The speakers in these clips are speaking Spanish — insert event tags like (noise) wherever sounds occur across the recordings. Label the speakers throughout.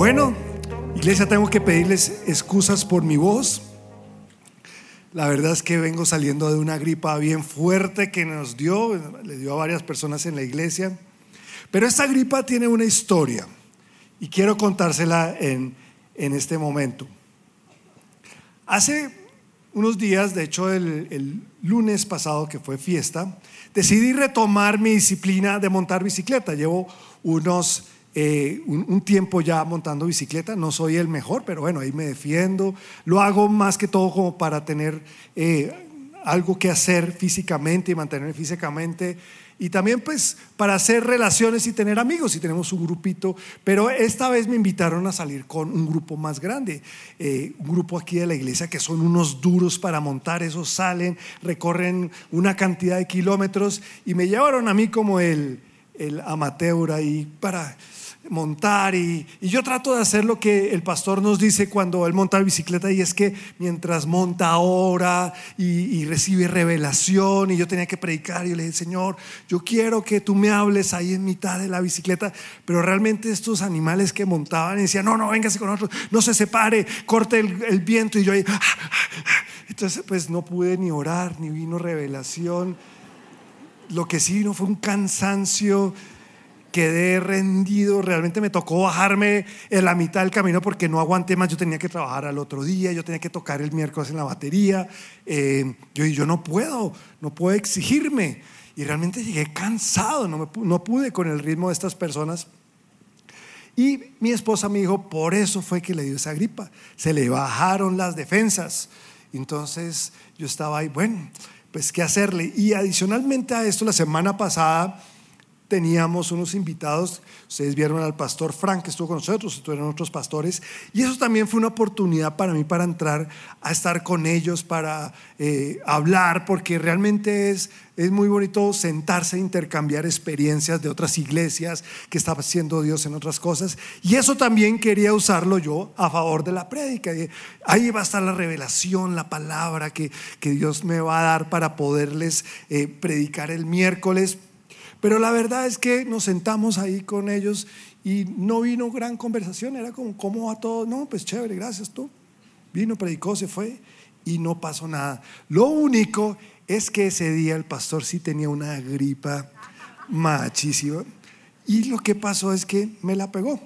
Speaker 1: Bueno, iglesia, tengo que pedirles excusas por mi voz. La verdad es que vengo saliendo de una gripa bien fuerte que nos dio, le dio a varias personas en la iglesia. Pero esta gripa tiene una historia y quiero contársela en, en este momento. Hace unos días, de hecho el, el, lunes pasado que fue fiesta, decidí retomar mi disciplina de montar bicicleta. Llevo unos eh, un, un, tiempo ya montando bicicleta, no soy el mejor, pero bueno, ahí me defiendo. Lo hago más que todo como para tener eh, algo que hacer físicamente y mantener físicamente. Y también pues para hacer relaciones y tener amigos, y tenemos un grupito, pero esta vez me invitaron a salir con un grupo más grande, eh, un grupo aquí de la iglesia que son unos duros para montar, esos salen, recorren una cantidad de kilómetros. Y me llevaron a mí como el, el amateur ahí para montar y, y, yo trato de hacer lo que el pastor nos dice cuando él monta bicicleta y es que mientras monta ora y, recibe revelación y yo tenía que predicar y yo le dije Señor yo quiero que tú me hables ahí en mitad de la bicicleta pero realmente estos animales que montaban y decían no no véngase con nosotros no se separe corte el, el viento y yo ahí (laughs) entonces pues no pude ni orar ni vino revelación. Lo que sí vino fue un cansancio quedé rendido, realmente me tocó bajarme en la mitad del camino porque no aguanté más, yo tenía que trabajar al otro día, yo tenía que tocar el miércoles en la batería, eh, yo, yo no puedo, no puedo exigirme. Y realmente llegué cansado, no, me, no pude con el ritmo de estas personas. Y mi esposa me dijo, por eso fue que le dio esa gripa, se le bajaron las defensas. Entonces yo estaba ahí, bueno, pues qué hacerle. Y adicionalmente a esto, la semana pasada teníamos unos invitados, ustedes vieron al pastor Frank que estuvo con nosotros, estuvieron otros pastores, y eso también fue una oportunidad para mí para entrar a estar con ellos, para eh, hablar, porque realmente es, es muy bonito sentarse e intercambiar experiencias de otras iglesias que está haciendo Dios en otras cosas, y eso también quería usarlo yo a favor de la prédica. Ahí va a estar la revelación, la palabra que, que Dios me va a dar para poderles eh, predicar el miércoles pero la verdad es que nos sentamos ahí con ellos y no vino gran conversación, era como, ¿cómo va todo? No, pues chévere, gracias tú. Vino, predicó, se fue y no pasó nada. Lo único es que ese día el pastor sí tenía una gripa machísima y lo que pasó es que me la pegó.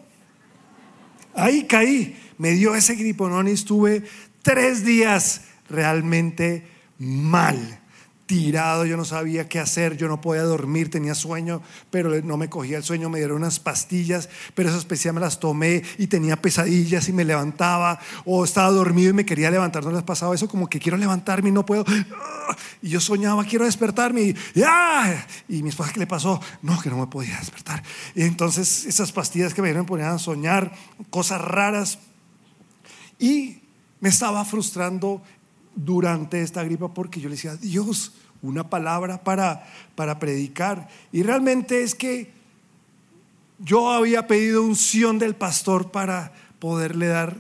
Speaker 1: Ahí caí, me dio ese griponón y estuve tres días realmente mal tirado, yo no sabía qué hacer, yo no podía dormir, tenía sueño, pero no me cogía el sueño, me dieron unas pastillas, pero esas pastillas me las tomé y tenía pesadillas y me levantaba, o estaba dormido y me quería levantar, no les pasaba eso, como que quiero levantarme y no puedo, y yo soñaba, quiero despertarme, y, ¡ah! y mi esposa, ¿qué le pasó? No, que no me podía despertar. Y entonces esas pastillas que me dieron me ponían a soñar cosas raras, y me estaba frustrando durante esta gripa porque yo le decía, Dios, una palabra para, para predicar. Y realmente es que yo había pedido unción del pastor para poderle dar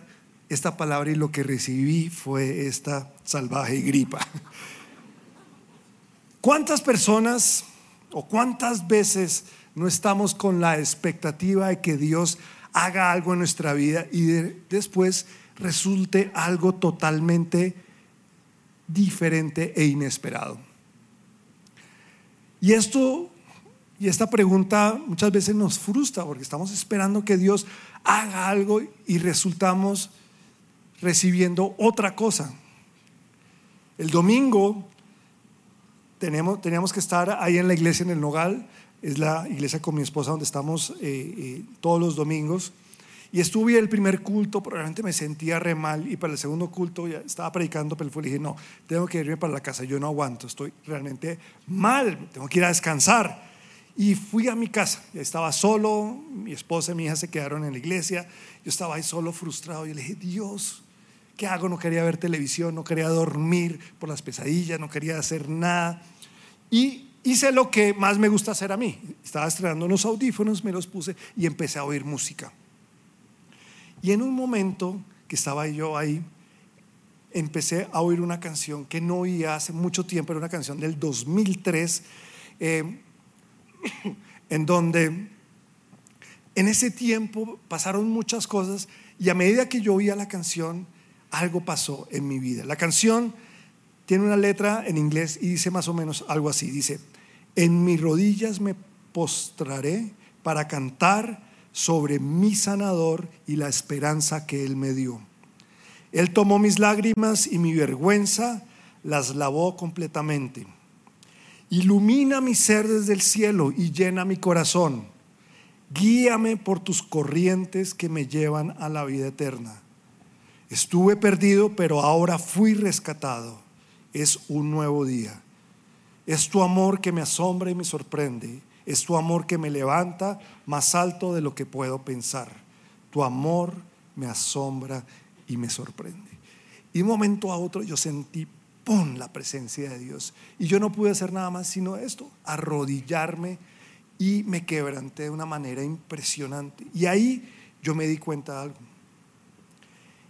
Speaker 1: esta palabra y lo que recibí fue esta salvaje gripa. (laughs) ¿Cuántas personas o cuántas veces no estamos con la expectativa de que Dios haga algo en nuestra vida y de, después resulte algo totalmente diferente e inesperado. Y esto y esta pregunta muchas veces nos frustra porque estamos esperando que Dios haga algo y resultamos recibiendo otra cosa. El domingo tenemos, teníamos que estar ahí en la iglesia en el Nogal, es la iglesia con mi esposa donde estamos eh, eh, todos los domingos. Y estuve el primer culto, probablemente me sentía re mal y para el segundo culto ya estaba predicando, pero le dije, no, tengo que irme para la casa, yo no aguanto, estoy realmente mal, tengo que ir a descansar. Y fui a mi casa, estaba solo, mi esposa y mi hija se quedaron en la iglesia, yo estaba ahí solo frustrado y le dije, Dios, ¿qué hago? No quería ver televisión, no quería dormir por las pesadillas, no quería hacer nada. Y hice lo que más me gusta hacer a mí. Estaba estrenando unos audífonos, me los puse y empecé a oír música. Y en un momento que estaba yo ahí, empecé a oír una canción que no oía hace mucho tiempo, era una canción del 2003, eh, en donde en ese tiempo pasaron muchas cosas y a medida que yo oía la canción, algo pasó en mi vida. La canción tiene una letra en inglés y dice más o menos algo así. Dice, en mis rodillas me postraré para cantar sobre mi sanador y la esperanza que él me dio. Él tomó mis lágrimas y mi vergüenza las lavó completamente. Ilumina mi ser desde el cielo y llena mi corazón. Guíame por tus corrientes que me llevan a la vida eterna. Estuve perdido, pero ahora fui rescatado. Es un nuevo día. Es tu amor que me asombra y me sorprende. Es tu amor que me levanta más alto de lo que puedo pensar. Tu amor me asombra y me sorprende. Y un momento a otro yo sentí, ¡pum!, la presencia de Dios. Y yo no pude hacer nada más sino esto, arrodillarme y me quebranté de una manera impresionante. Y ahí yo me di cuenta de algo.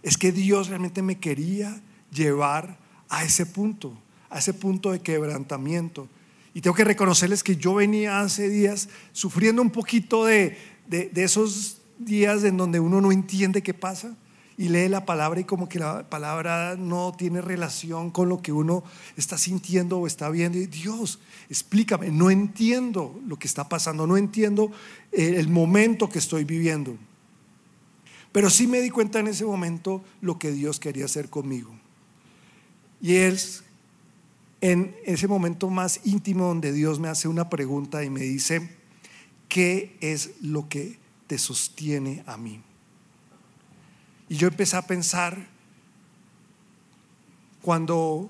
Speaker 1: Es que Dios realmente me quería llevar a ese punto, a ese punto de quebrantamiento. Y tengo que reconocerles que yo venía hace días sufriendo un poquito de, de, esos días en donde uno no entiende qué pasa y lee la palabra y como que la palabra no tiene relación con lo que uno está sintiendo o está viendo. Y Dios, explícame, no entiendo lo que está pasando, no entiendo eh, el momento que estoy viviendo. Pero sí me di cuenta en ese momento lo que Dios quería hacer conmigo. Y es en ese momento más íntimo donde Dios me hace una pregunta y me dice, ¿qué es lo que te sostiene a mí? Y yo empecé a pensar cuando,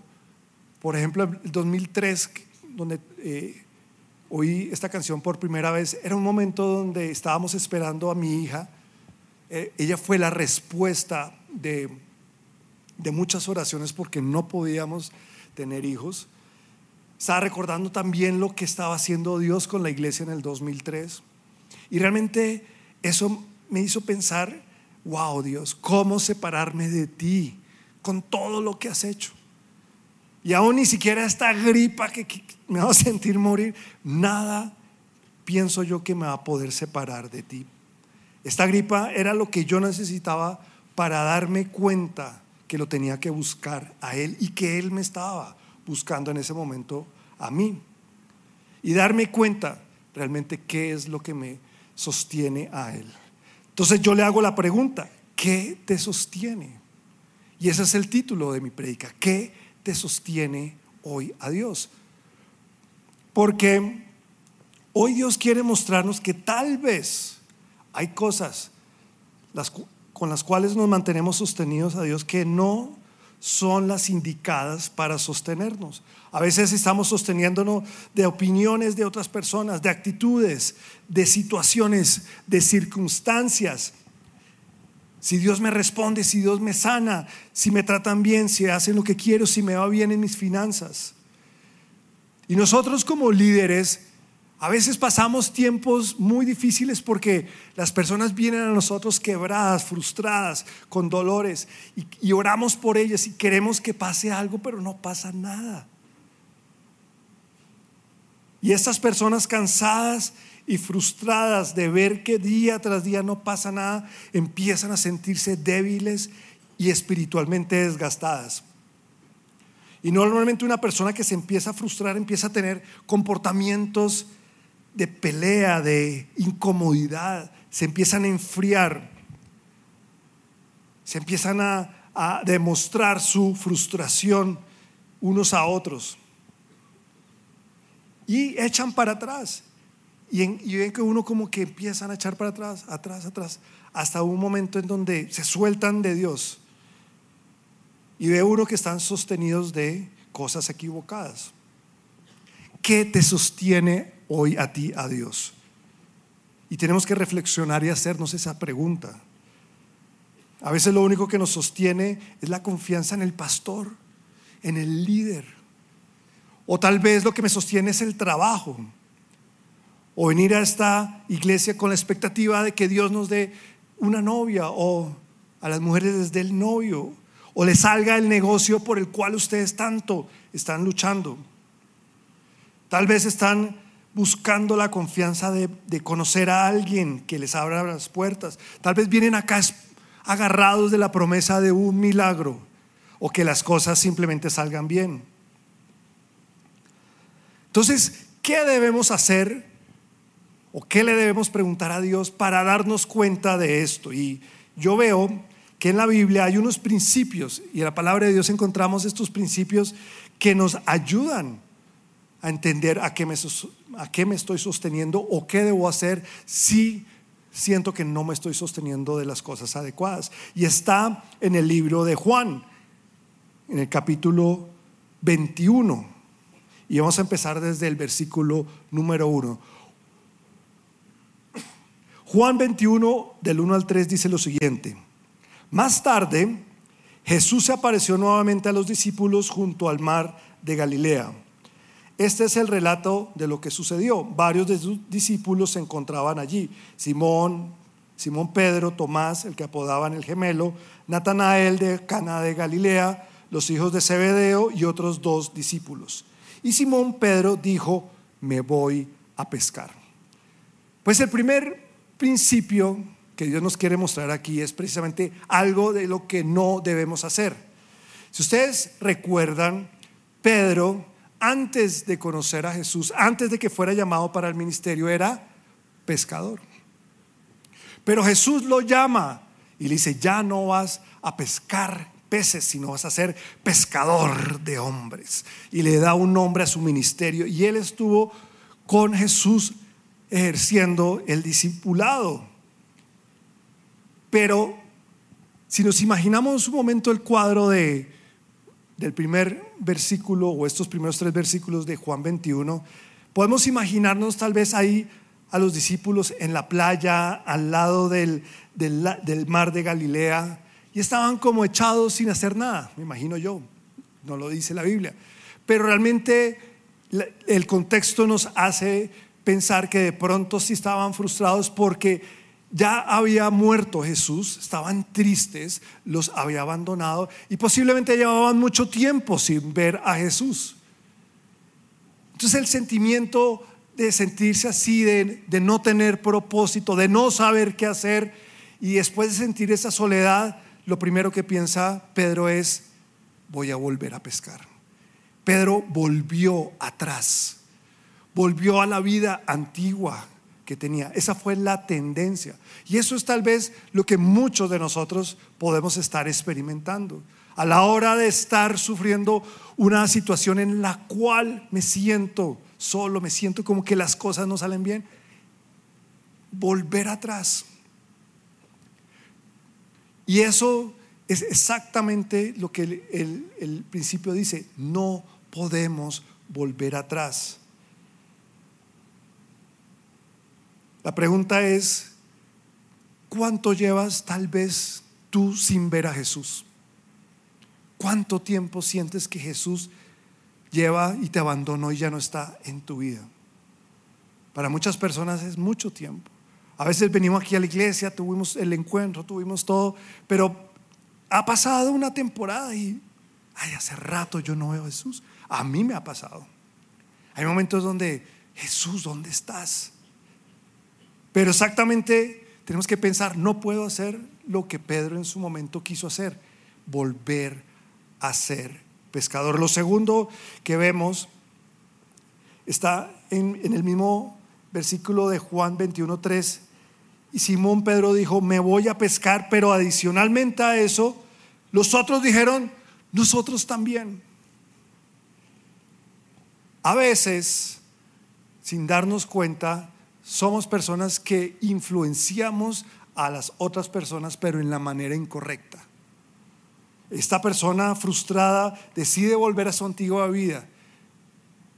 Speaker 1: por ejemplo, el 2003, donde eh, oí esta canción por primera vez, era un momento donde estábamos esperando a mi hija. Eh, ella fue la respuesta de, de muchas oraciones porque no podíamos tener hijos. Estaba recordando también lo que estaba haciendo Dios con la iglesia en el 2003. Y realmente eso me hizo pensar wow Dios, ¿cómo separarme de ti con todo lo que has hecho? Y aún ni siquiera esta gripa que, me va a sentir morir, nada pienso yo que me va a poder separar de ti. Esta gripa era lo que yo necesitaba para darme cuenta que lo tenía que buscar a Él y que Él me estaba buscando en ese momento a mí. Y darme cuenta realmente qué es lo que me sostiene a Él. Entonces yo le hago la pregunta, ¿qué te sostiene? Y ese es el título de mi predica, ¿qué te sostiene hoy a Dios? Porque hoy Dios quiere mostrarnos que tal vez hay cosas con las cuales nos mantenemos sostenidos a Dios que no son las indicadas para sostenernos. A veces estamos sosteniéndonos de opiniones de otras personas, de actitudes, de situaciones, de circunstancias. Si Dios me responde, si Dios me sana, si me tratan bien, si hacen lo que quiero, si me va bien en mis finanzas. Y nosotros como líderes a veces pasamos tiempos muy difíciles porque las personas vienen a nosotros quebradas, frustradas, con dolores, y, oramos por ellas y queremos que pase algo, pero no pasa nada. Y estas personas cansadas y frustradas de ver que día tras día no pasa nada, empiezan a sentirse débiles y espiritualmente desgastadas. Y normalmente una persona que se empieza a frustrar empieza a tener comportamientos de pelea, de incomodidad, se empiezan a enfriar, se empiezan a, demostrar su frustración unos a otros y echan para atrás. Y, y, ven que uno como que empiezan a echar para atrás, atrás, atrás, hasta un momento en donde se sueltan de Dios. Y ve uno que están sostenidos de cosas equivocadas. ¿Qué te sostiene hoy a ti, a Dios? Y tenemos que reflexionar y hacernos esa pregunta. A veces lo único que nos sostiene es la confianza en el pastor, en el líder. O tal vez lo que me sostiene es el trabajo. O venir a esta iglesia con la expectativa de que Dios nos dé una novia o a las mujeres les dé el novio o les salga el negocio por el cual ustedes tanto están luchando. Tal vez están buscando la confianza de, conocer a alguien que les abra las puertas. Tal vez vienen acá agarrados de la promesa de un milagro o que las cosas simplemente salgan bien. Entonces, ¿qué debemos hacer o qué le debemos preguntar a Dios para darnos cuenta de esto? Y yo veo que en la Biblia hay unos principios y en la palabra de Dios encontramos estos principios que nos ayudan a entender a qué me, a qué me estoy sosteniendo o qué debo hacer si siento que no me estoy sosteniendo de las cosas adecuadas. Y está en el libro de Juan, en el capítulo 21. Y vamos a empezar desde el versículo número 1. Juan 21, del 1 al 3, dice lo siguiente. Más tarde, Jesús se apareció nuevamente a los discípulos junto al mar de Galilea. Este es el relato de lo que sucedió. Varios de sus discípulos se encontraban allí. Simón, Simón Pedro, Tomás, el que apodaban el gemelo, Natanael de Cana de Galilea, los hijos de Zebedeo y otros dos discípulos. Y Simón Pedro dijo, me voy a pescar. Pues el primer principio que Dios nos quiere mostrar aquí es precisamente algo de lo que no debemos hacer. Si ustedes recuerdan, Pedro, antes de conocer a Jesús, antes de que fuera llamado para el ministerio, era pescador. Pero Jesús lo llama y le dice, ya no vas a pescar peces, sino vas a ser pescador de hombres. Y le da un nombre a su ministerio. Y él estuvo con Jesús ejerciendo el discipulado. Pero si nos imaginamos un momento el cuadro de, del primer versículo o estos primeros tres versículos de Juan 21, podemos imaginarnos tal vez ahí a los discípulos en la playa al lado del, del, mar de Galilea y estaban como echados sin hacer nada, me imagino yo, no lo dice la Biblia, pero realmente el contexto nos hace pensar que de pronto sí estaban frustrados porque ya había muerto Jesús, estaban tristes, los había abandonado y posiblemente llevaban mucho tiempo sin ver a Jesús. Entonces el sentimiento de sentirse así, de, de, no tener propósito, de no saber qué hacer y después de sentir esa soledad, lo primero que piensa Pedro es, voy a volver a pescar. Pedro volvió atrás, volvió a la vida antigua, que tenía. Esa fue la tendencia. Y eso es tal vez lo que muchos de nosotros podemos estar experimentando. A la hora de estar sufriendo una situación en la cual me siento solo, me siento como que las cosas no salen bien, volver atrás. Y eso es exactamente lo que el, el principio dice, no podemos volver atrás. La pregunta es, ¿cuánto llevas tal vez tú sin ver a Jesús? ¿Cuánto tiempo sientes que Jesús lleva y te abandonó y ya no está en tu vida? Para muchas personas es mucho tiempo. A veces venimos aquí a la iglesia, tuvimos el encuentro, tuvimos todo, pero ha pasado una temporada y, ay, hace rato yo no veo a Jesús. A mí me ha pasado. Hay momentos donde, Jesús, ¿dónde estás? Pero exactamente tenemos que pensar, no puedo hacer lo que Pedro en su momento quiso hacer, volver a ser pescador. Lo segundo que vemos está en, el mismo versículo de Juan 21.3. Y Simón Pedro dijo, me voy a pescar, pero adicionalmente a eso, los otros dijeron, nosotros también. A veces, sin darnos cuenta, somos personas que influenciamos a las otras personas, pero en la manera incorrecta. Esta persona frustrada decide volver a su antigua vida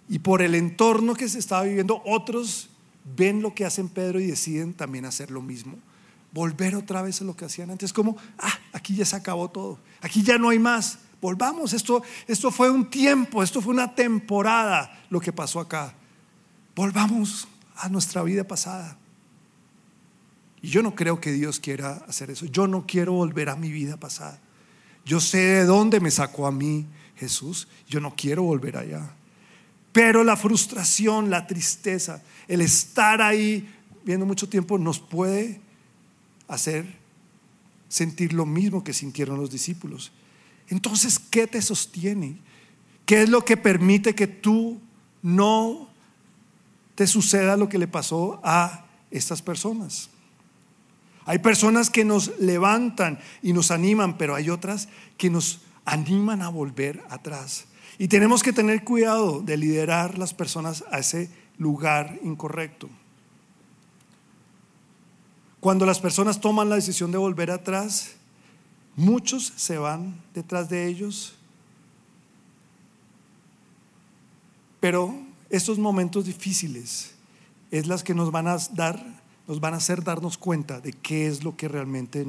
Speaker 1: y por el entorno que se estaba viviendo, otros ven lo que hacen Pedro y deciden también hacer lo mismo. Volver otra vez a lo que hacían antes, como, ah, aquí ya se acabó todo, aquí ya no hay más, volvamos, esto, esto fue un tiempo, esto fue una temporada lo que pasó acá, volvamos a nuestra vida pasada. Y yo no creo que Dios quiera hacer eso. Yo no quiero volver a mi vida pasada. Yo sé de dónde me sacó a mí Jesús. Yo no quiero volver allá. Pero la frustración, la tristeza, el estar ahí viendo mucho tiempo nos puede hacer sentir lo mismo que sintieron los discípulos. Entonces, ¿qué te sostiene? ¿Qué es lo que permite que tú no te suceda lo que le pasó a estas personas? Hay personas que nos levantan y nos animan, pero hay otras que nos animan a volver atrás. Y tenemos que tener cuidado de liderar las personas a ese lugar incorrecto. Cuando las personas toman la decisión de volver atrás, muchos se van detrás de ellos. Pero estos momentos difíciles es las que nos van a dar nos van a hacer darnos cuenta de qué es lo que realmente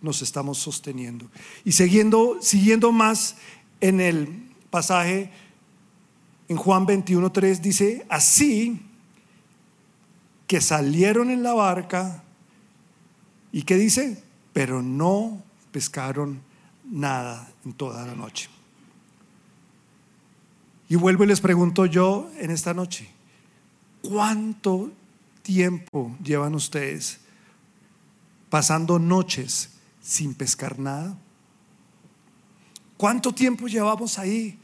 Speaker 1: nos estamos sosteniendo. Y siguiendo, siguiendo más en el pasaje en Juan 21.3 dice, así que salieron en la barca y que dice, pero no pescaron nada en toda la noche. Y vuelvo y les pregunto yo en esta noche, ¿cuánto tiempo llevan ustedes pasando noches sin pescar nada? ¿Cuánto tiempo llevamos ahí?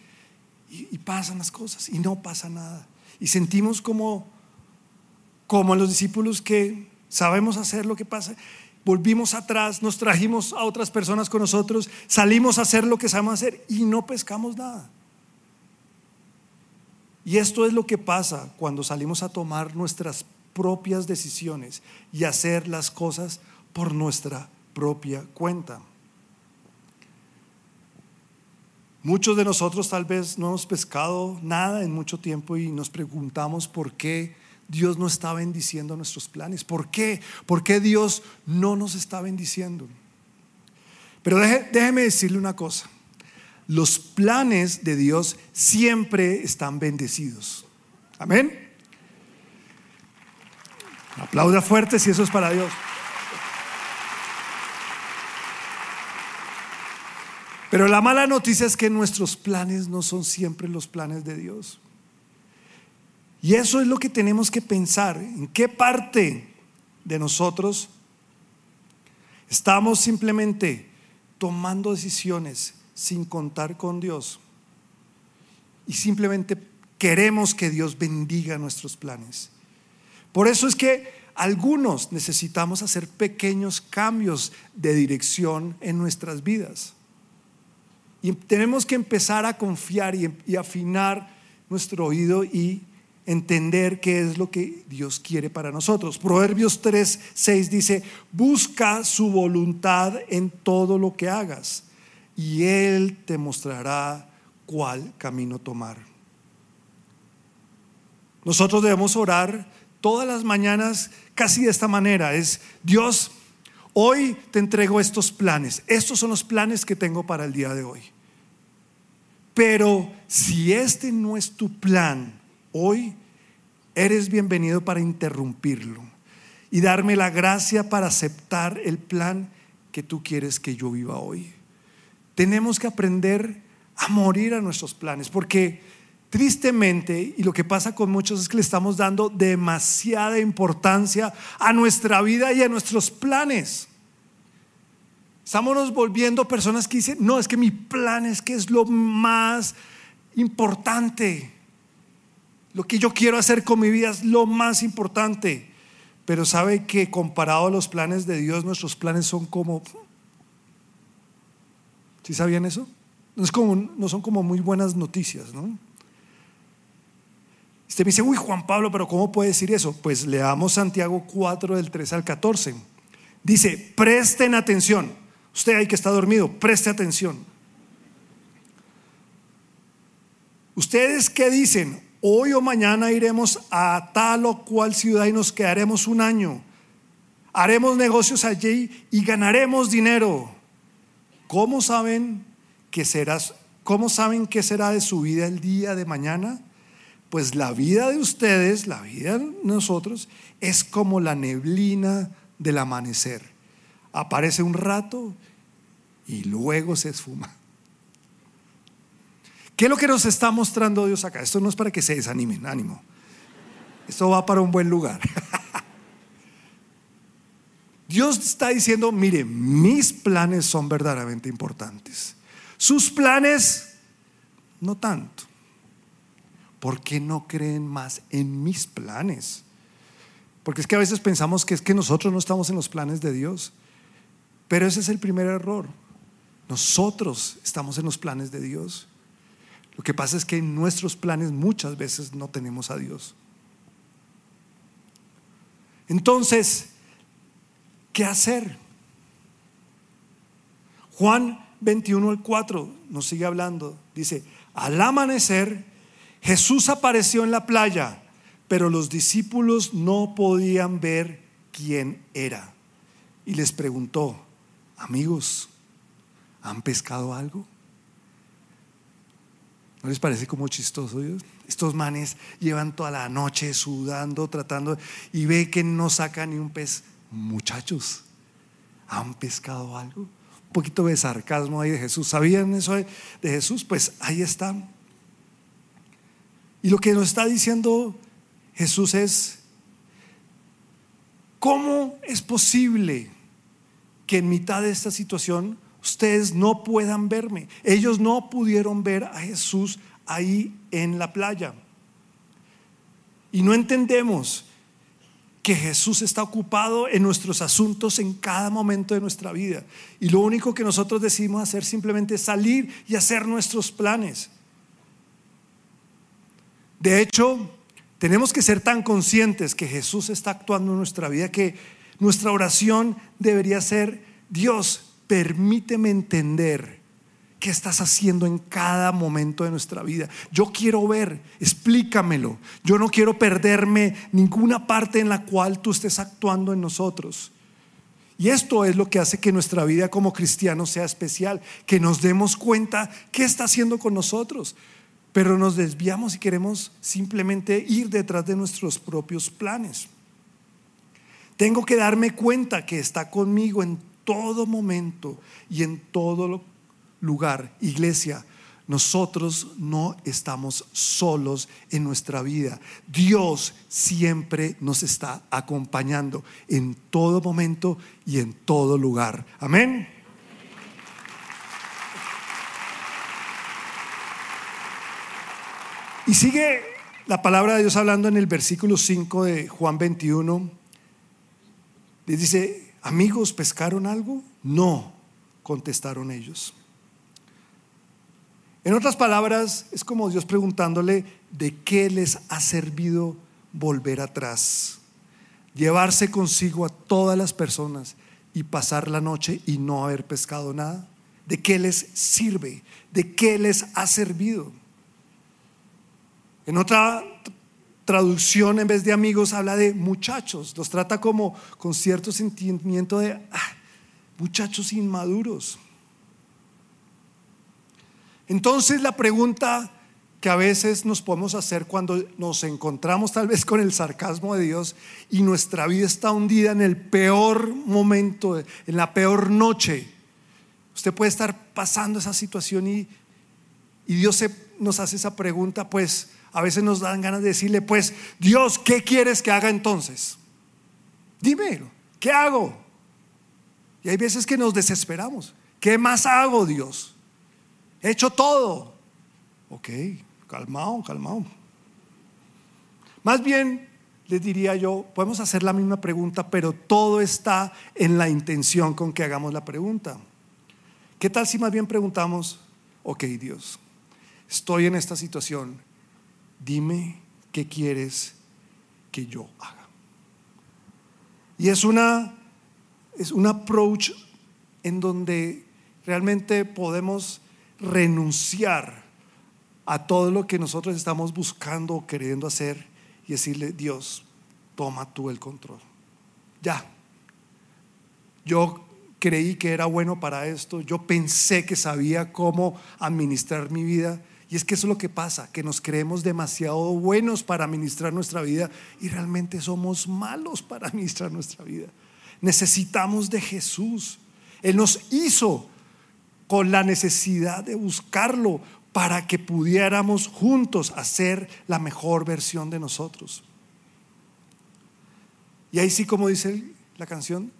Speaker 1: Y, pasan las cosas y no pasa nada. Y sentimos como, como los discípulos que sabemos hacer lo que pasa. Volvimos atrás, nos trajimos a otras personas con nosotros, salimos a hacer lo que sabemos hacer y no pescamos nada. Y esto es lo que pasa cuando salimos a tomar nuestras propias decisiones y hacer las cosas por nuestra propia cuenta. Muchos de nosotros tal vez no hemos pescado nada en mucho tiempo y nos preguntamos por qué Dios no está bendiciendo nuestros planes. ¿Por qué? ¿Por qué Dios no nos está bendiciendo? Pero déjeme decirle una cosa. Los planes de Dios siempre están bendecidos. Amén. Aplauda fuerte si eso es para Dios. Pero la mala noticia es que nuestros planes no son siempre los planes de Dios. Y eso es lo que tenemos que pensar. ¿En qué parte de nosotros estamos simplemente tomando decisiones sin contar con Dios? Y simplemente queremos que Dios bendiga nuestros planes. Por eso es que algunos necesitamos hacer pequeños cambios de dirección en nuestras vidas. Y tenemos que empezar a confiar y, afinar nuestro oído y entender qué es lo que Dios quiere para nosotros. Proverbios 3, 6 dice, busca su voluntad en todo lo que hagas y Él te mostrará cuál camino tomar. Nosotros debemos orar todas las mañanas casi de esta manera. Es, Dios, hoy te entrego estos planes. Estos son los planes que tengo para el día de hoy. Pero si este no es tu plan hoy, eres bienvenido para interrumpirlo y darme la gracia para aceptar el plan que tú quieres que yo viva hoy. Tenemos que aprender a morir a nuestros planes, porque Tristemente, y lo que pasa con muchos es que le estamos dando demasiada importancia a nuestra vida y a nuestros planes. Estamos volviendo personas que dicen, no, es que mi plan es que es lo más importante. Lo que yo quiero hacer con mi vida es lo más importante. Pero sabe que comparado a los planes de Dios, nuestros planes son como... ¿Sí sabían eso? No, es como, no son como muy buenas noticias, ¿no? Usted me dice, uy, Juan Pablo, pero ¿cómo puede decir eso? Pues leamos Santiago 4 del 3 al 14. Dice, presten atención. Usted ahí que está dormido, preste atención. Ustedes qué dicen, hoy o mañana iremos a tal o cual ciudad y nos quedaremos un año. Haremos negocios allí y ganaremos dinero. ¿Cómo saben que cómo saben qué será de su vida el día de mañana? Pues la vida de ustedes, la vida de nosotros, es como la neblina del amanecer. Aparece un rato y luego se esfuma. ¿Qué es lo que nos está mostrando Dios acá? Esto no es para que se desanimen, ánimo. Esto va para un buen lugar. (laughs) Dios está diciendo, mire, mis planes son verdaderamente importantes. Sus planes, no tanto. ¿Por qué no creen más en mis planes? Porque es que a veces pensamos que es que nosotros no estamos en los planes de Dios. Pero ese es el primer error. Nosotros estamos en los planes de Dios. Lo que pasa es que en nuestros planes muchas veces no tenemos a Dios. Entonces, ¿Qué hacer? Juan 21, el 4 nos sigue hablando. Dice, al amanecer Jesús apareció en la playa, pero los discípulos no podían ver quién era. Y les preguntó, amigos, ¿han pescado algo? ¿No les parece como chistoso Dios? Estos manes llevan toda la noche sudando, tratando, y ve que no sacan ni un pez muchachos, ¿han pescado algo? Un poquito de sarcasmo ahí de Jesús. ¿Sabían eso de, Jesús? Pues ahí están. Y lo que nos está diciendo Jesús es, ¿cómo es posible que en mitad de esta situación ustedes no puedan verme? Ellos no pudieron ver a Jesús ahí en la playa. Y no entendemos que Jesús está ocupado en nuestros asuntos en cada momento de nuestra vida. Y lo único que nosotros decidimos hacer simplemente es salir y hacer nuestros planes. De hecho, tenemos que ser tan conscientes que Jesús está actuando en nuestra vida que nuestra oración debería ser, Dios, permíteme entender ¿Qué estás haciendo en cada momento de nuestra vida? Yo quiero ver, explícamelo. Yo no quiero perderme ninguna parte en la cual tú estés actuando en nosotros. Y esto es lo que hace que nuestra vida como cristianos sea especial, que nos demos cuenta qué está haciendo con nosotros. Pero nos desviamos y queremos simplemente ir detrás de nuestros propios planes. Tengo que darme cuenta que está conmigo en todo momento y en todo lo lugar, iglesia, nosotros no estamos solos en nuestra vida. Dios siempre nos está acompañando en todo momento y en todo lugar. Amén. Y sigue la palabra de Dios hablando en el versículo 5 de Juan 21. dice, amigos, ¿pescaron algo? No, contestaron ellos. En otras palabras, es como Dios preguntándole de qué les ha servido volver atrás, llevarse consigo a todas las personas y pasar la noche y no haber pescado nada. ¿De qué les sirve? ¿De qué les ha servido? En otra traducción, en vez de amigos, habla de muchachos. Los trata como con cierto sentimiento de ah, muchachos inmaduros. Entonces la pregunta que a veces nos podemos hacer cuando nos encontramos tal vez con el sarcasmo de Dios y nuestra vida está hundida en el peor momento, en la peor noche. Usted puede estar pasando esa situación y, Dios nos hace esa pregunta, pues a veces nos dan ganas de decirle, pues Dios, ¿qué quieres que haga entonces? Dímelo, ¿qué hago? Y hay veces que nos desesperamos. ¿Qué más hago, Dios? He hecho todo. Ok, calmado, calmado. Más bien, les diría yo, podemos hacer la misma pregunta, pero todo está en la intención con que hagamos la pregunta. ¿Qué tal si más bien preguntamos, ok Dios, estoy en esta situación, dime qué quieres que yo haga? Y es una, es un approach en donde realmente podemos renunciar a todo lo que nosotros estamos buscando o queriendo hacer y decirle, Dios, toma tú el control. Ya. Yo creí que era bueno para esto, yo pensé que sabía cómo administrar mi vida. Y es que eso es lo que pasa, que nos creemos demasiado buenos para administrar nuestra vida y realmente somos malos para administrar nuestra vida. Necesitamos de Jesús. Él nos hizo con la necesidad de buscarlo para que pudiéramos juntos hacer la mejor versión de nosotros. Y ahí sí, como dice la canción,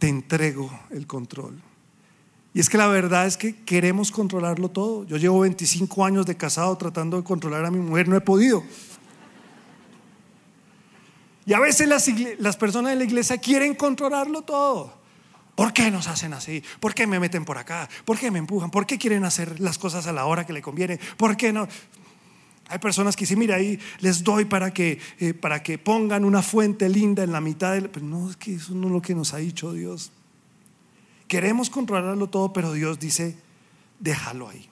Speaker 1: te entrego el control. Y es que la verdad es que queremos controlarlo todo. Yo llevo 25 años de casado tratando de controlar a mi mujer, no he podido. Y a veces las, las personas de la iglesia quieren controlarlo todo. ¿Por qué nos hacen así? ¿Por qué me meten por acá? ¿Por qué me empujan? ¿Por qué quieren hacer las cosas a la hora que le conviene? ¿Por qué no? Hay personas que dicen, mira, ahí les doy para que, eh, para que pongan una fuente linda en la mitad del... Pero no, es que eso no es lo que nos ha dicho Dios. Queremos controlarlo todo, pero Dios dice, déjalo ahí.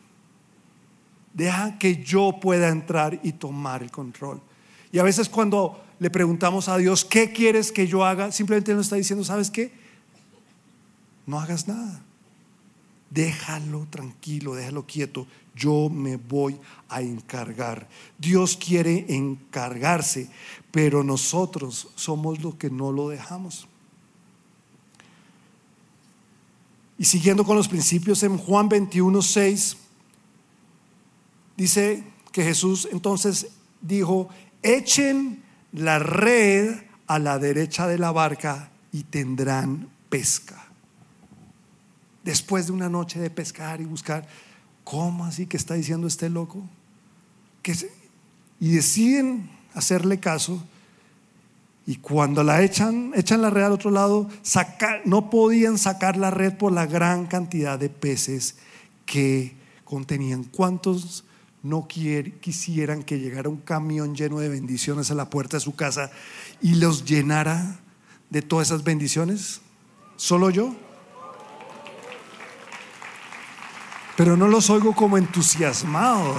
Speaker 1: Deja que yo pueda entrar y tomar el control. Y a veces cuando le preguntamos a Dios, ¿qué quieres que yo haga? Simplemente nos está diciendo, ¿sabes qué? No hagas nada. Déjalo tranquilo, déjalo quieto. Yo me voy a encargar. Dios quiere encargarse, pero nosotros somos los que no lo dejamos. Y siguiendo con los principios en Juan 21, 6, dice que Jesús entonces dijo, echen la red a la derecha de la barca y tendrán pesca después de una noche de pescar y buscar, ¿cómo así que está diciendo este loco? Y deciden hacerle caso. Y cuando la echan, echan la red al otro lado, no podían sacar la red por la gran cantidad de peces que contenían. ¿Cuántos no quisieran que llegara un camión lleno de bendiciones a la puerta de su casa y los llenara de todas esas bendiciones? ¿Solo yo? Pero no los oigo como entusiasmados.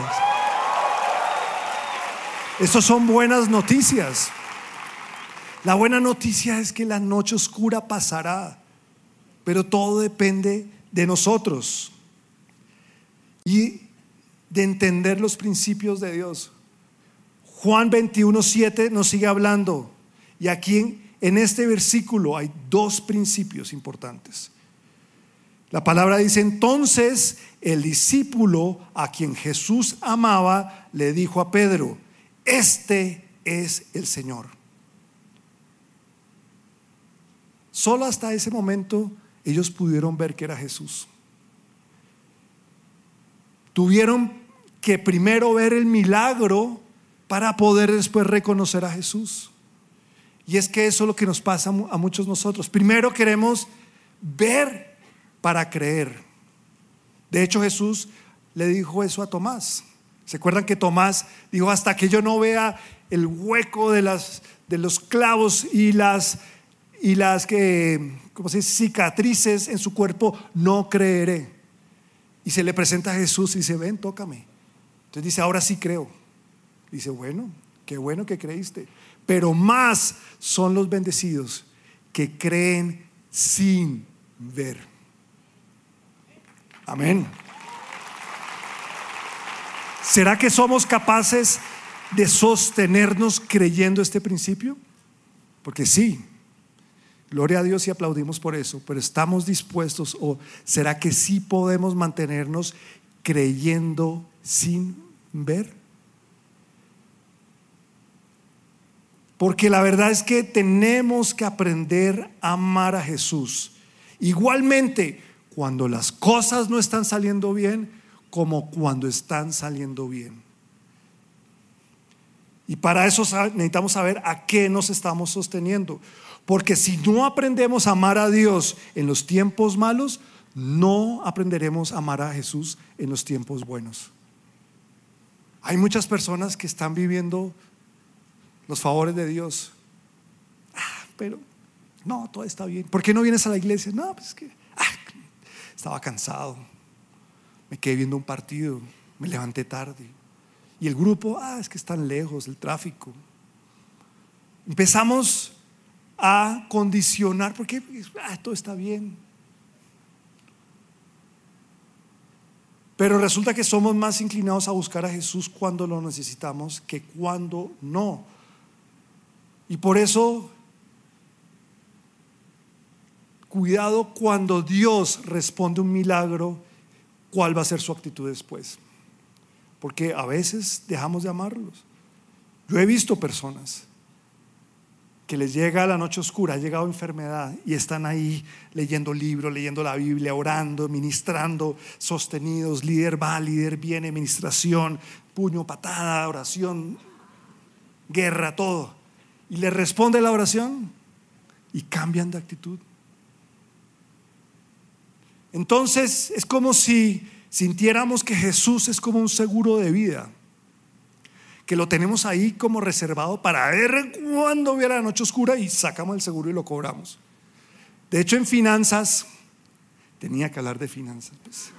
Speaker 1: Estas son buenas noticias. La buena noticia es que la noche oscura pasará, pero todo depende de nosotros y de entender los principios de Dios. Juan 21.7 nos sigue hablando y aquí en este versículo hay dos principios importantes. La palabra dice entonces el discípulo a quien Jesús amaba le dijo a Pedro, este es el Señor. Solo hasta ese momento ellos pudieron ver que era Jesús. Tuvieron que primero ver el milagro para poder después reconocer a Jesús. Y es que eso es lo que nos pasa a muchos nosotros. Primero queremos ver para creer. De hecho, Jesús le dijo eso a Tomás. ¿Se acuerdan que Tomás dijo, hasta que yo no vea el hueco de, las, de los clavos y las, y las que, ¿cómo se cicatrices en su cuerpo, no creeré? Y se le presenta a Jesús y dice, ven, tócame. Entonces dice, ahora sí creo. Dice, bueno, qué bueno que creíste. Pero más son los bendecidos que creen sin ver. Amén. ¿Será que somos capaces de sostenernos creyendo este principio? Porque sí, gloria a Dios y aplaudimos por eso, pero estamos dispuestos o será que sí podemos mantenernos creyendo sin ver? Porque la verdad es que tenemos que aprender a amar a Jesús. Igualmente, cuando las cosas no están saliendo bien como cuando están saliendo bien. Y para eso necesitamos saber a qué nos estamos sosteniendo. Porque si no aprendemos a amar a Dios en los tiempos malos, no aprenderemos a amar a Jesús en los tiempos buenos. Hay muchas personas que están viviendo los favores de Dios. Ah, pero no, todo está bien. ¿Por qué no vienes a la iglesia? No, pues es que estaba cansado, me quedé viendo un partido, me levanté tarde. Y el grupo, ah, es que están lejos, el tráfico. Empezamos a condicionar, porque ah, todo está bien. Pero resulta que somos más inclinados a buscar a Jesús cuando lo necesitamos que cuando no. Y por eso Cuidado cuando Dios responde un milagro, ¿cuál va a ser su actitud después? porque a veces dejamos de amarlos. Yo he visto personas que les llega la noche oscura, ha llegado enfermedad y están ahí leyendo libros, leyendo la Biblia, orando, ministrando, sostenidos, líder va, líder viene, ministración, puño, patada, oración, guerra, todo. Y le responde la oración y cambian de actitud. Entonces es como si sintiéramos que Jesús es como un seguro de vida, que lo tenemos ahí como reservado para ver cuándo viene la noche oscura y sacamos el seguro y lo cobramos. De hecho, en finanzas, tenía que hablar de finanzas. Pues.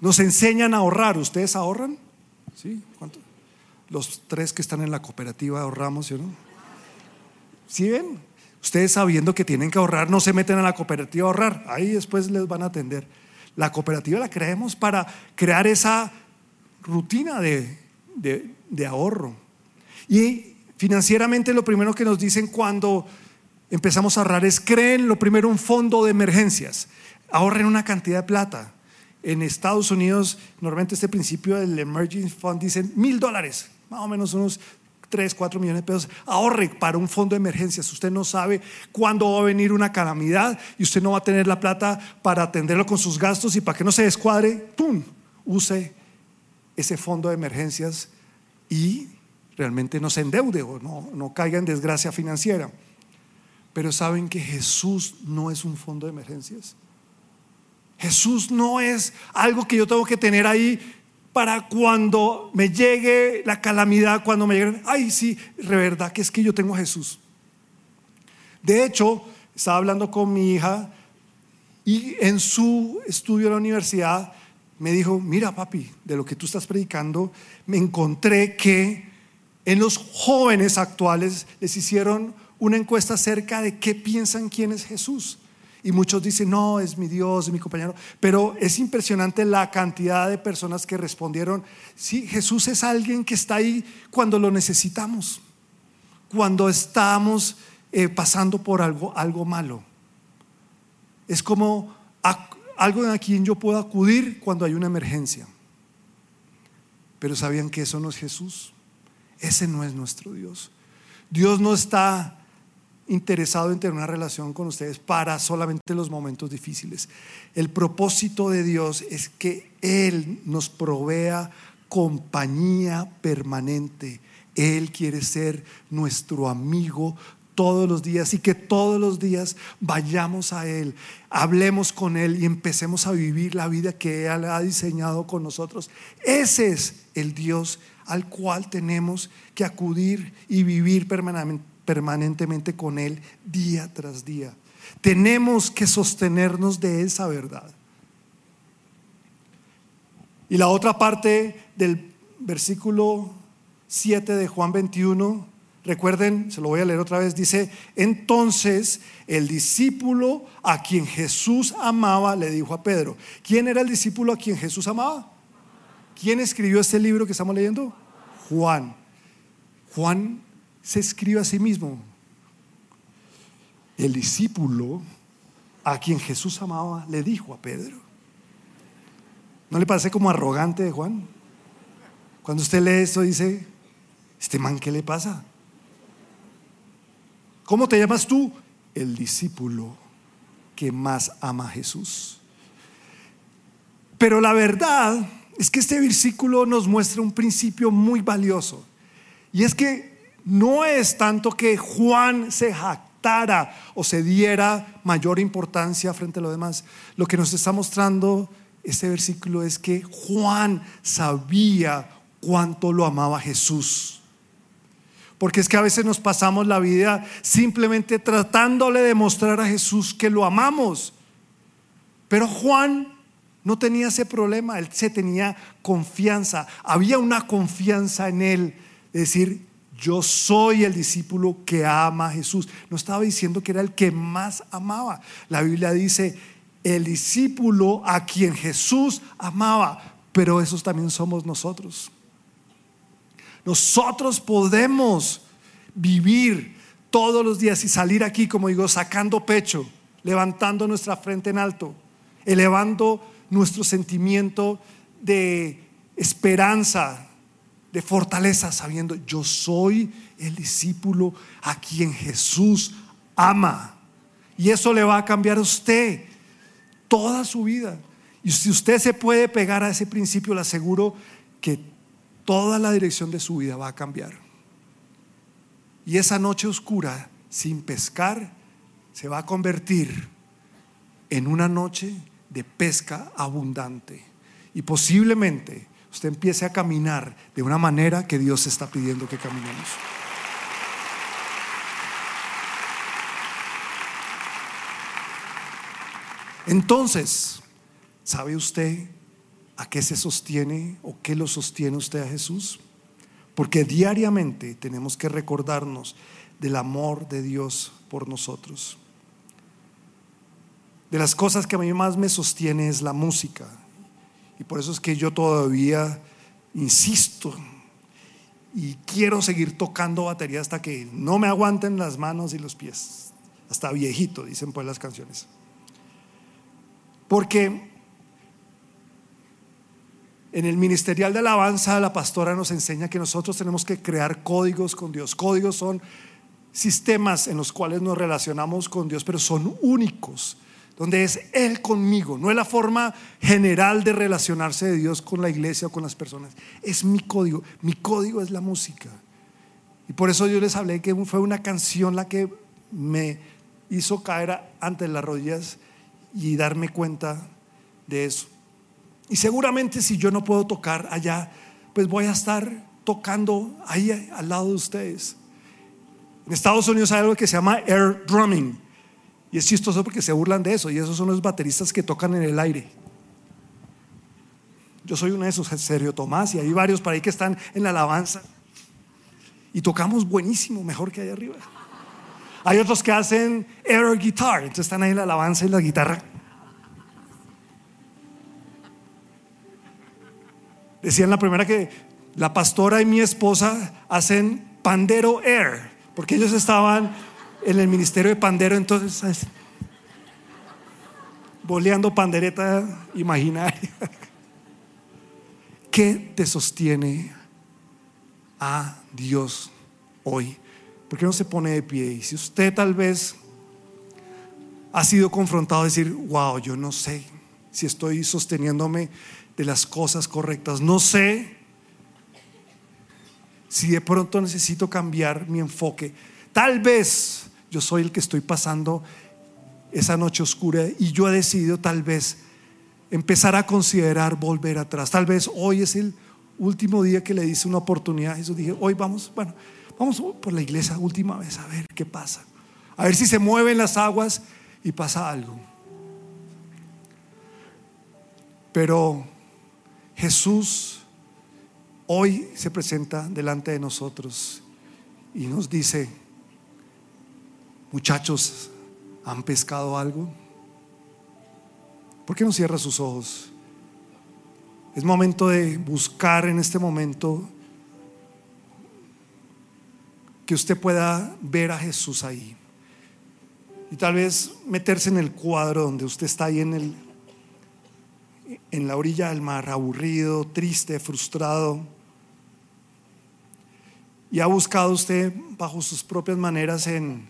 Speaker 1: Nos enseñan a ahorrar. ¿Ustedes ahorran? ¿Sí? ¿Cuánto? Los tres que están en la cooperativa ahorramos, ¿sí o no? ¿Sí ven? Ustedes sabiendo que tienen que ahorrar, no se meten a la cooperativa a ahorrar. Ahí después les van a atender. La cooperativa la creemos para crear esa rutina de, de ahorro. Y financieramente lo primero que nos dicen cuando empezamos a ahorrar es creen lo primero un fondo de emergencias. Ahorren una cantidad de plata. En Estados Unidos, normalmente este principio del Emergency Fund dicen mil dólares, más o menos unos 3, 4 millones de pesos, ahorre para un fondo de emergencias. Usted no sabe cuándo va a venir una calamidad y usted no va a tener la plata para atenderlo con sus gastos y para que no se descuadre, ¡pum! Use ese fondo de emergencias y realmente no se endeude o no, no caiga en desgracia financiera. Pero saben que Jesús no es un fondo de emergencias. Jesús no es algo que yo tengo que tener ahí para cuando me llegue la calamidad, cuando me llegue, ay, sí, de verdad que es que yo tengo a Jesús. De hecho, estaba hablando con mi hija y en su estudio en la universidad me dijo, mira papi, de lo que tú estás predicando, me encontré que en los jóvenes actuales les hicieron una encuesta acerca de qué piensan quién es Jesús. Y muchos dicen, no, es mi Dios, es mi compañero. Pero es impresionante la cantidad de personas que respondieron, sí, Jesús es alguien que está ahí cuando lo necesitamos, cuando estamos eh, pasando por algo, algo malo. Es como algo a quien yo puedo acudir cuando hay una emergencia. Pero sabían que eso no es Jesús. Ese no es nuestro Dios. Dios no está interesado en tener una relación con ustedes para solamente los momentos difíciles. El propósito de Dios es que Él nos provea compañía permanente. Él quiere ser nuestro amigo todos los días y que todos los días vayamos a Él, hablemos con Él y empecemos a vivir la vida que Él ha diseñado con nosotros. Ese es el Dios al cual tenemos que acudir y vivir permanentemente permanentemente con Él día tras día. Tenemos que sostenernos de esa verdad. Y la otra parte del versículo 7 de Juan 21, recuerden, se lo voy a leer otra vez, dice, entonces el discípulo a quien Jesús amaba le dijo a Pedro, ¿quién era el discípulo a quien Jesús amaba? ¿Quién escribió este libro que estamos leyendo? Juan. Juan se escribe a sí mismo. El discípulo a quien Jesús amaba le dijo a Pedro. ¿No le parece como arrogante de Juan? Cuando usted lee esto dice, este man, ¿qué le pasa? ¿Cómo te llamas tú? El discípulo que más ama a Jesús. Pero la verdad es que este versículo nos muestra un principio muy valioso. Y es que no es tanto que Juan se jactara o se diera mayor importancia frente a lo demás. Lo que nos está mostrando este versículo es que Juan sabía cuánto lo amaba Jesús. Porque es que a veces nos pasamos la vida simplemente tratándole de mostrar a Jesús que lo amamos. Pero Juan no tenía ese problema, él se tenía confianza, había una confianza en él, es decir, yo soy el discípulo que ama a Jesús. No estaba diciendo que era el que más amaba. La Biblia dice, el discípulo a quien Jesús amaba, pero esos también somos nosotros. Nosotros podemos vivir todos los días y salir aquí, como digo, sacando pecho, levantando nuestra frente en alto, elevando nuestro sentimiento de esperanza, de fortaleza, sabiendo yo soy el discípulo a quien Jesús ama. Y eso le va a cambiar a usted toda su vida. Y si usted se puede pegar a ese principio, le aseguro que toda la dirección de su vida va a cambiar. Y esa noche oscura, sin pescar, se va a convertir en una noche de pesca abundante. Y posiblemente usted empiece a caminar de una manera que Dios está pidiendo que caminemos. Entonces, ¿sabe usted a qué se sostiene o qué lo sostiene usted a Jesús? Porque diariamente tenemos que recordarnos del amor de Dios por nosotros. De las cosas que a mí más me sostiene es la música. Y por eso es que yo todavía insisto y quiero seguir tocando batería hasta que no me aguanten las manos y los pies. Hasta viejito, dicen pues las canciones. Porque en el ministerial de alabanza la pastora nos enseña que nosotros tenemos que crear códigos con Dios. Códigos son sistemas en los cuales nos relacionamos con Dios, pero son únicos, donde es Él conmigo, no es la forma general de relacionarse de Dios con la iglesia o con las personas, es mi código, mi código es la música. Y por eso yo les hablé que fue una canción la que me hizo caer ante las rodillas y darme cuenta de eso. Y seguramente si yo no puedo tocar allá, pues voy a estar tocando ahí al lado de ustedes. En Estados Unidos hay algo que se llama air drumming. Y es chistoso porque se burlan de eso. Y esos son los bateristas que tocan en el aire. Yo soy uno de esos, Sergio Tomás, y hay varios para ahí que están en la alabanza. Y tocamos buenísimo, mejor que allá arriba. Hay otros que hacen air guitar, entonces están ahí en la alabanza y la guitarra. Decían la primera que la pastora y mi esposa hacen pandero air, porque ellos estaban en el ministerio de pandero, entonces boleando pandereta imaginaria. ¿Qué te sostiene a Dios hoy? ¿Por qué no se pone de pie? Y si usted tal vez ha sido confrontado a decir, wow, yo no sé si estoy sosteniéndome de las cosas correctas, no sé si de pronto necesito cambiar mi enfoque. Tal vez yo soy el que estoy pasando esa noche oscura y yo he decidido tal vez empezar a considerar volver atrás. Tal vez hoy es el último día que le dice una oportunidad. Eso dije, hoy vamos, bueno, Vamos por la iglesia última vez a ver qué pasa. A ver si se mueven las aguas y pasa algo. Pero Jesús hoy se presenta delante de nosotros y nos dice, muchachos, ¿han pescado algo? ¿Por qué no cierra sus ojos? Es momento de buscar en este momento que usted pueda ver a Jesús ahí. Y tal vez meterse en el cuadro donde usted está ahí en, el, en la orilla del mar, aburrido, triste, frustrado. Y ha buscado usted bajo sus propias maneras en,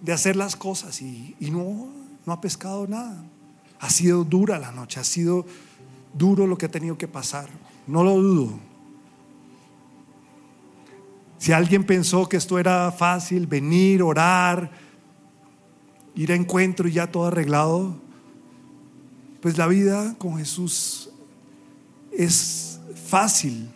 Speaker 1: de hacer las cosas y, no, no ha pescado nada. Ha sido dura la noche, ha sido duro lo que ha tenido que pasar. No lo dudo. Si alguien pensó que esto era fácil, venir, orar, ir a encuentro y ya todo arreglado, pues la vida con Jesús es fácil.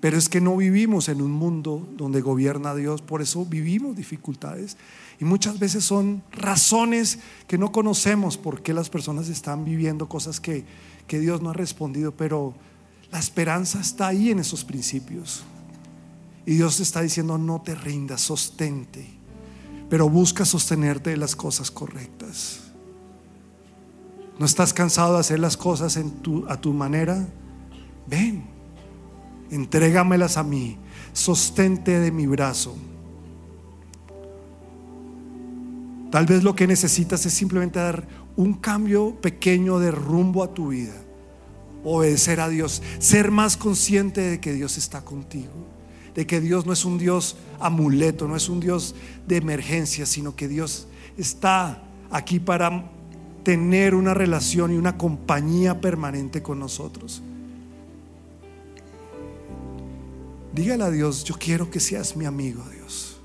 Speaker 1: Pero es que no vivimos en un mundo donde gobierna Dios, por eso vivimos dificultades. Y muchas veces son razones que no conocemos por qué las personas están viviendo cosas que, que Dios no ha respondido, pero la esperanza está ahí en esos principios. Y Dios está diciendo, no te rindas, sostente, pero busca sostenerte de las cosas correctas. ¿No estás cansado de hacer las cosas a tu manera? Ven, entrégamelas a mí, sostente de mi brazo. Tal vez lo que necesitas es simplemente dar un cambio pequeño de rumbo a tu vida. obedecer a Dios, ser más consciente de que Dios está contigo, de que Dios no es un Dios amuleto, no es un Dios de emergencia, sino que Dios está aquí para tener una relación y una compañía permanente con nosotros. Dígale a Dios, yo quiero que seas mi amigo, Dios.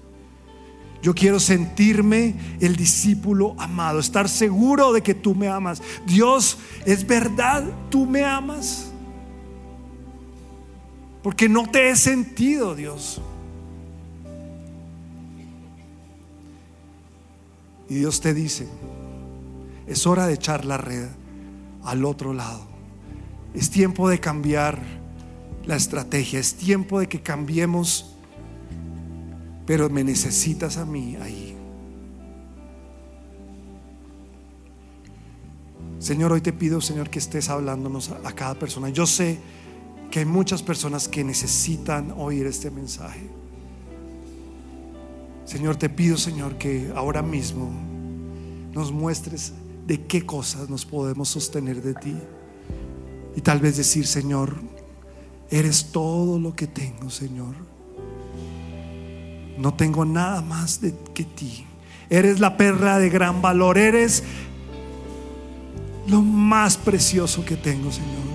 Speaker 1: Yo quiero sentirme el discípulo amado, estar seguro de que tú me amas. Dios, es verdad, tú me amas. Porque no te he sentido, Dios. Y Dios te dice, es hora de echar la red al otro lado. Es tiempo de cambiar la estrategia, es tiempo de que cambiemos, pero me necesitas a mí ahí. Señor, hoy te pido, Señor, que estés hablándonos a, cada persona. Yo sé que hay muchas personas que necesitan oír este mensaje. Señor, te pido, Señor, que ahora mismo nos muestres de qué cosas nos podemos sostener de ti. Y tal vez decir, Señor, eres todo lo que tengo, Señor. No tengo nada más que ti. Eres la perla de gran valor. Eres lo más precioso que tengo, Señor.